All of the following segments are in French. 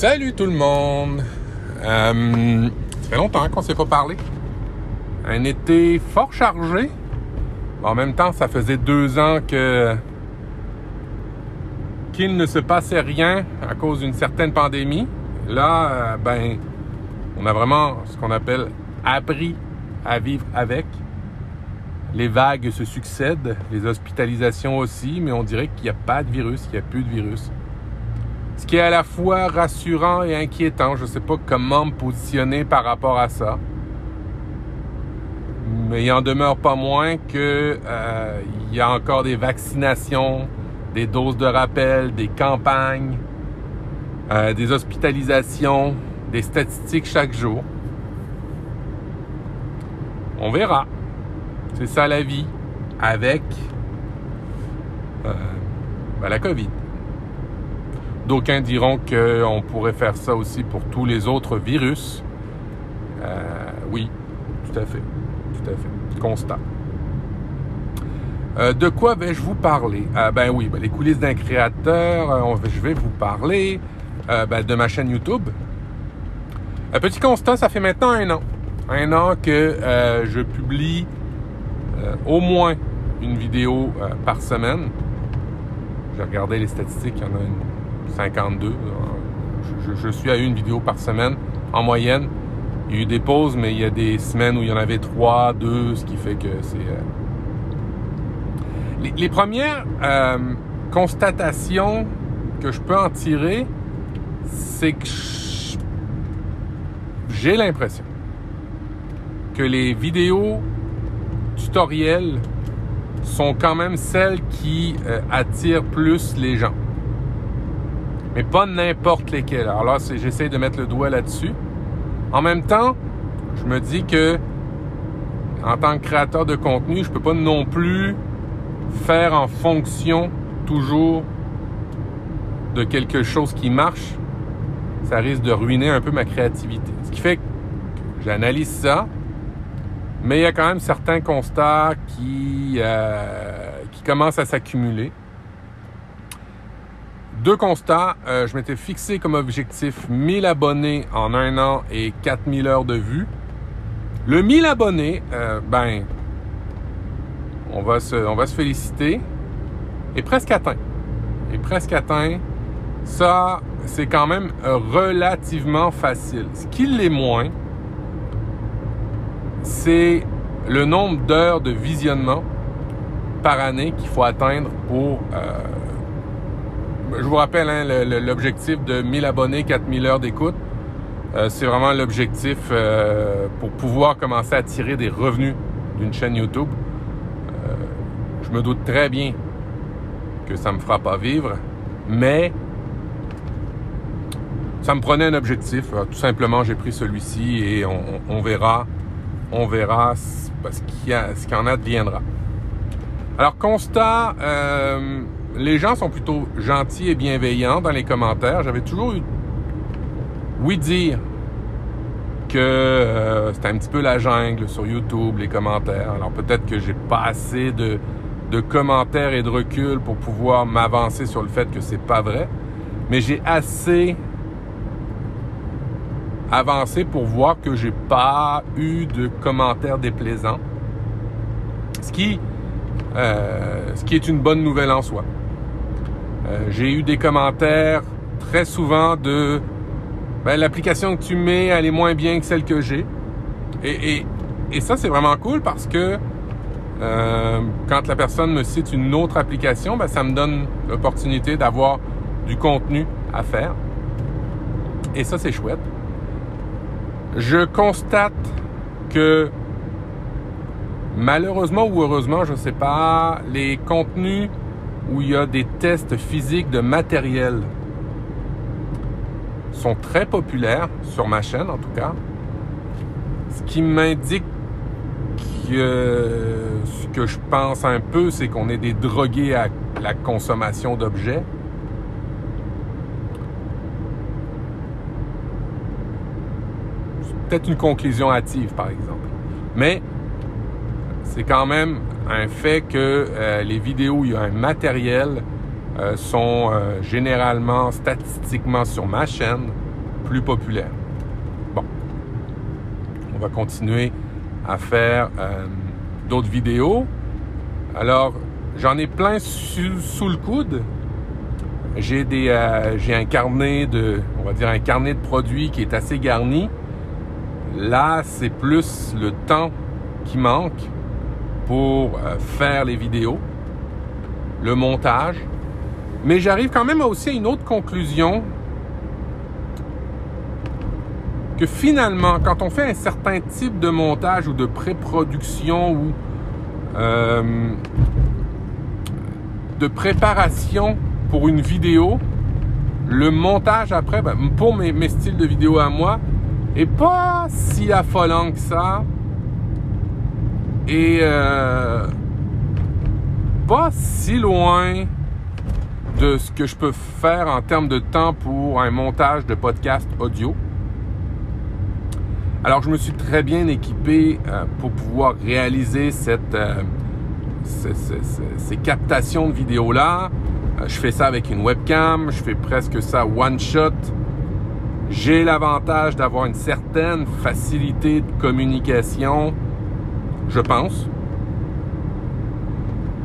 Salut tout le monde! Euh, ça fait longtemps qu'on ne s'est pas parlé. Un été fort chargé. En même temps, ça faisait deux ans que qu'il ne se passait rien à cause d'une certaine pandémie. Là, euh, ben, on a vraiment ce qu'on appelle appris à vivre avec. Les vagues se succèdent, les hospitalisations aussi, mais on dirait qu'il n'y a pas de virus, qu'il n'y a plus de virus. Ce qui est à la fois rassurant et inquiétant. Je ne sais pas comment me positionner par rapport à ça. Mais il en demeure pas moins que euh, il y a encore des vaccinations, des doses de rappel, des campagnes, euh, des hospitalisations, des statistiques chaque jour. On verra. C'est ça la vie avec euh, ben, la COVID. D'aucuns diront qu'on pourrait faire ça aussi pour tous les autres virus. Euh, oui, tout à fait. Tout à fait. Constat. Euh, de quoi vais-je vous parler? Euh, ben oui, ben, les coulisses d'un créateur. je vais vous parler ben, de ma chaîne YouTube. Un petit constat, ça fait maintenant un an. Un an que je publie au moins une vidéo par semaine. J'ai regardé les statistiques, il y en a une 52. Je, suis à une vidéo par semaine en moyenne. Il y a eu des pauses, mais il y a des semaines où il y en avait trois, deux, ce qui fait que c'est... Euh, les, premières euh, constatations que je peux en tirer, c'est que j'ai l'impression que les vidéos tutoriels sont quand même celles qui euh, attirent plus les gens mais pas n'importe lesquels. Alors là, j'essaie de mettre le doigt là-dessus. En même temps, je me dis que en tant que créateur de contenu, je peux pas non plus faire en fonction toujours de quelque chose qui marche. Ça risque de ruiner un peu ma créativité. Ce qui fait que j'analyse ça, mais il y a quand même certains constats qui, euh, qui commencent à s'accumuler. Deux constats. Euh, je m'étais fixé comme objectif 1000 abonnés en un an et 4000 heures de vue. Le 1000 abonnés, euh, ben, on va, se, féliciter, est presque atteint. Est presque atteint. Ça, c'est quand même relativement facile. Ce qui l'est moins, c'est le nombre d'heures de visionnement par année qu'il faut atteindre pour euh, je vous rappelle hein, l'objectif de 1000 abonnés, 4000 heures d'écoute. Euh, c'est vraiment l'objectif euh, pour pouvoir commencer à tirer des revenus d'une chaîne YouTube. Euh, je me doute très bien que ça me fera pas vivre, mais ça me prenait un objectif. tout simplement, j'ai pris celui-ci et on, verra, on verra ce qu'il y, en a deviendra. Alors, constat, les gens sont plutôt gentils et bienveillants dans les commentaires. J'avais toujours eu oui dire que euh, c'était un petit peu la jungle sur YouTube, les commentaires. Alors peut-être que j'ai pas assez de, commentaires et de recul pour pouvoir m'avancer sur le fait que c'est pas vrai. Mais j'ai assez avancé pour voir que j'ai pas eu de commentaires déplaisants. Ce qui, euh, ce qui est une bonne nouvelle en soi. Euh, j'ai eu des commentaires très souvent de ben, l'application que tu mets, elle est moins bien que celle que j'ai. Et, ça, c'est vraiment cool parce que euh, quand la personne me cite une autre application, ben, ça me donne l'opportunité d'avoir du contenu à faire. Et ça, c'est chouette. Je constate que malheureusement ou heureusement, je ne sais pas, les contenus où il y a des tests physiques de matériel sont très populaires sur ma chaîne en tout cas. Ce qui m'indique que ce que je pense un peu, c'est qu'on est des drogués à la consommation d'objets. C'est peut-être une conclusion hâtive, par exemple. Mais c'est quand même un fait que euh, les vidéos où il y a un matériel euh, sont euh, généralement statistiquement sur ma chaîne plus populaire. Bon, on va continuer à faire d'autres vidéos. Alors, j'en ai plein sous le coude. J'ai des, j'ai un carnet de, on va dire un carnet de produits qui est assez garni. Là, c'est plus le temps qui manque pour euh, faire les vidéos, le montage. Mais j'arrive quand même aussi à une autre conclusion que finalement, quand on fait un certain type de montage ou de pré-production ou euh, de préparation pour une vidéo, le montage après, ben, pour mes, styles de vidéo à moi, est pas si affolant que ça. Et euh, pas si loin de ce que je peux faire en termes de temps pour un montage de podcast audio. Alors je me suis très bien équipé euh, pour pouvoir réaliser cette, euh, ces captations de vidéos-là. Je fais ça avec une webcam, je fais presque ça one shot. J'ai l'avantage d'avoir une certaine facilité de communication, je pense.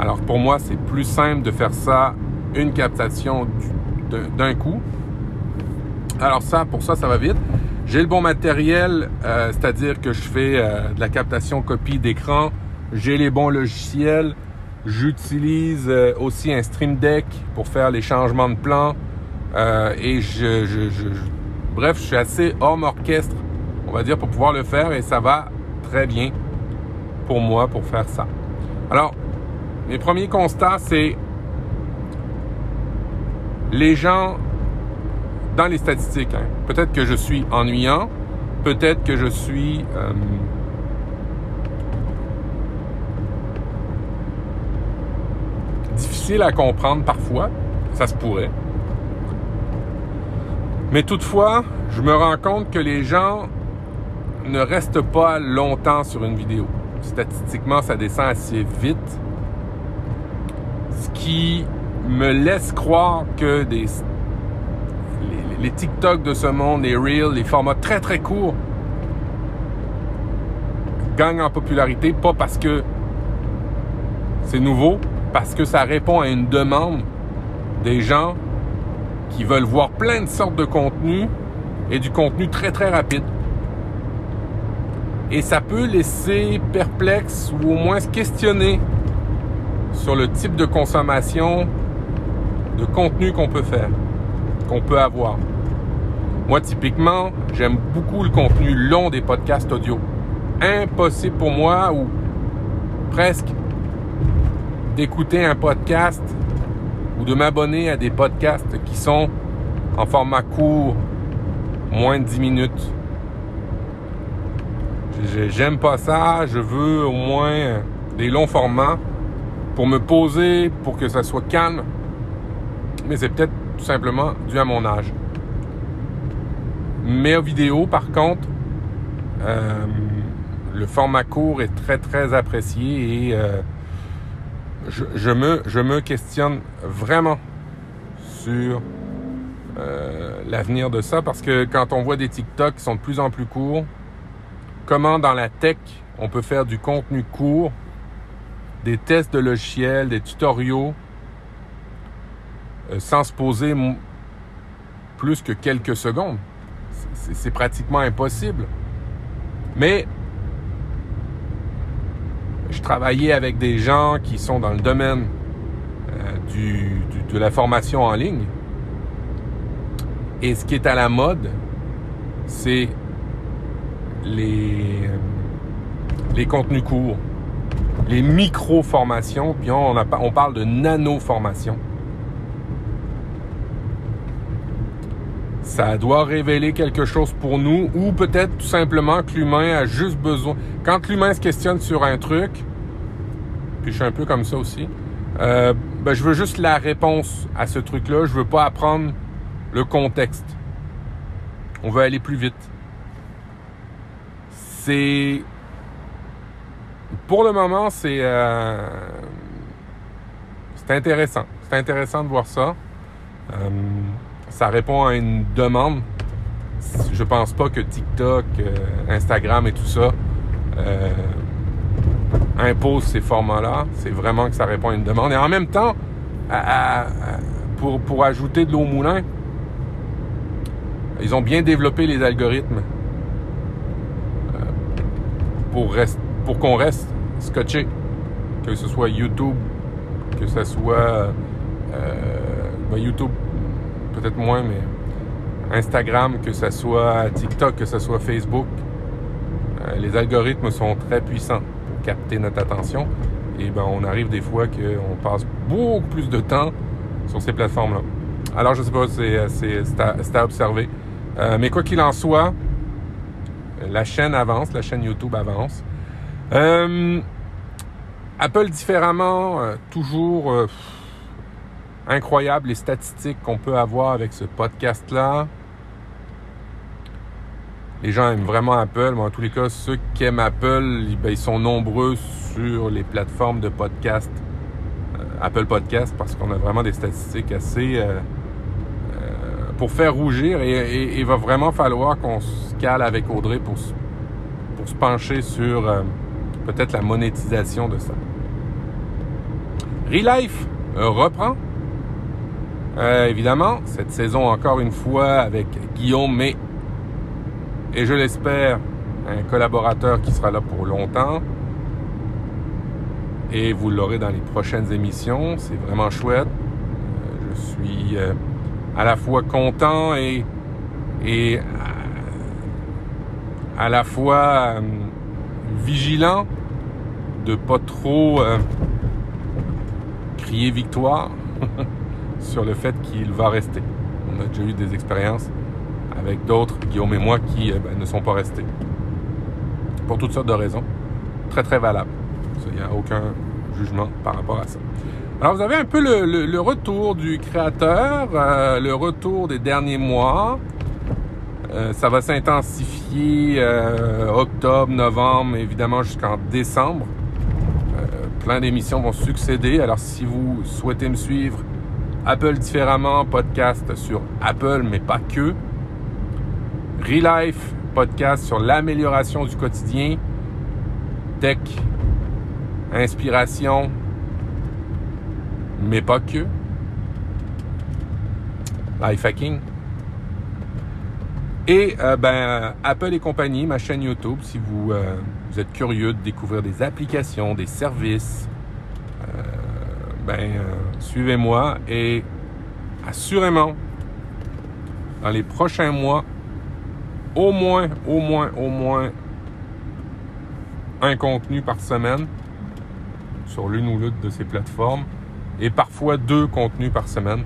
Alors pour moi, c'est plus simple de faire ça une captation d'un coup. Alors ça, pour ça, ça va vite. J'ai le bon matériel, euh, c'est-à-dire que je fais euh, de la captation copie d'écran. J'ai les bons logiciels. J'utilise euh, aussi un Stream Deck pour faire les changements de plan. et je, je, je, bref, je suis assez homme orchestre, on va dire, pour pouvoir le faire et ça va très bien pour moi pour faire ça. Alors, mes premiers constats, c'est les gens dans les statistiques. Hein. Peut-être que je suis ennuyant, peut-être que je suis euh, difficile à comprendre parfois, ça se pourrait. Mais toutefois, je me rends compte que les gens ne restent pas longtemps sur une vidéo. Statistiquement, ça descend assez vite. Ce qui me laisse croire que des, les, TikTok de ce monde, les Reels, les formats très très courts gagnent en popularité, pas parce que c'est nouveau, parce que ça répond à une demande des gens qui veulent voir plein de sortes de contenus et du contenu très très rapide. Et ça peut laisser perplexe ou au moins se questionner sur le type de consommation de contenu qu'on peut faire, qu'on peut avoir. Moi, typiquement, j'aime beaucoup le contenu long des podcasts audio. Impossible pour moi, ou presque, d'écouter un podcast ou de m'abonner à des podcasts qui sont en format court, moins de 10 minutes. J'aime pas ça, je veux au moins des longs formats pour me poser, pour que ça soit calme, mais c'est peut-être tout simplement dû à mon âge. Mais en vidéo, par contre, euh, le format court est très très apprécié et euh, je, me, questionne vraiment sur euh, l'avenir de ça parce que quand on voit des TikTok qui sont de plus en plus courts, comment dans la tech on peut faire du contenu court, des tests de logiciels, des tutoriaux, euh, sans se poser plus que quelques secondes? C'est pratiquement impossible. Mais je travaillais avec des gens qui sont dans le domaine euh, de la formation en ligne. Et ce qui est à la mode, c'est les, les contenus courts, les micro-formations, puis on, on parle de nano-formation. ça doit révéler quelque chose pour nous ou peut-être tout simplement que l'humain a juste besoin. Quand l'humain se questionne sur un truc, puis je suis un peu comme ça aussi, euh, ben je veux juste la réponse à ce truc-là. Je veux pas apprendre le contexte. On veut aller plus vite. Pour le moment, c'est euh... c'est intéressant. C'est intéressant de voir ça. Euh ça répond à une demande je pense pas que TikTok, euh, Instagram et tout ça imposent ces formats-là. C'est vraiment que ça répond à une demande. Et en même temps, pour, pour ajouter de l'eau au moulin, ils ont bien développé les algorithmes pour, pour qu'on reste scotché. Que ce soit YouTube, que ce soit ben, YouTube, peut-être moins, mais Instagram, que ce soit TikTok, que ce soit Facebook, euh, les algorithmes sont très puissants pour capter notre attention. Et ben, on arrive des fois qu'on passe beaucoup plus de temps sur ces plateformes-là. Alors, je sais pas, c'est à, observer. Euh, mais quoi qu'il en soit, la chaîne avance, la chaîne YouTube avance. Euh, Apple différemment, toujours incroyable les statistiques qu'on peut avoir avec ce podcast-là. Les gens aiment vraiment Apple, mais en tous les cas, ceux qui aiment Apple, ben, ils sont nombreux sur les plateformes de podcast, euh, Apple Podcast, parce qu'on a vraiment des statistiques assez euh, euh, pour faire rougir. Et, il va vraiment falloir qu'on se cale avec Audrey pour, pour se pencher sur peut-être la monétisation de ça. Relife reprend. Euh, évidemment, cette saison encore une fois avec Guillaume, mais, et je l'espère, un collaborateur qui sera là pour longtemps. Et vous l'aurez dans les prochaines émissions. C'est vraiment chouette. Euh, je suis euh, à la fois content et, et à la fois vigilant de pas trop crier victoire. sur le fait qu'il va rester. On a déjà eu des expériences avec d'autres, Guillaume et moi, qui euh, ben, ne sont pas restés. Pour toutes sortes de raisons. Très, très valables. Il n'y a aucun jugement par rapport à ça. Alors, vous avez un peu le, retour du créateur, euh, le retour des derniers mois. Euh, ça va s'intensifier octobre, novembre, évidemment jusqu'en décembre. plein d'émissions vont succéder. Alors, si vous souhaitez me suivre, Apple différemment, podcast sur Apple, mais pas que. Relife, podcast sur l'amélioration du quotidien. Tech, inspiration, mais pas que. Life hacking. Et euh, ben, Apple et compagnie, ma chaîne YouTube, si vous, euh, êtes curieux de découvrir des applications, des services, euh, ben, suivez-moi et assurément, dans les prochains mois, au moins, au moins, au moins un contenu par semaine sur l'une ou l'autre de ces plateformes et parfois deux contenus par semaine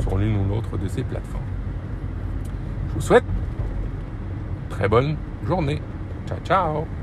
sur l'une ou l'autre de ces plateformes. Je vous souhaite une très bonne journée. Ciao, ciao!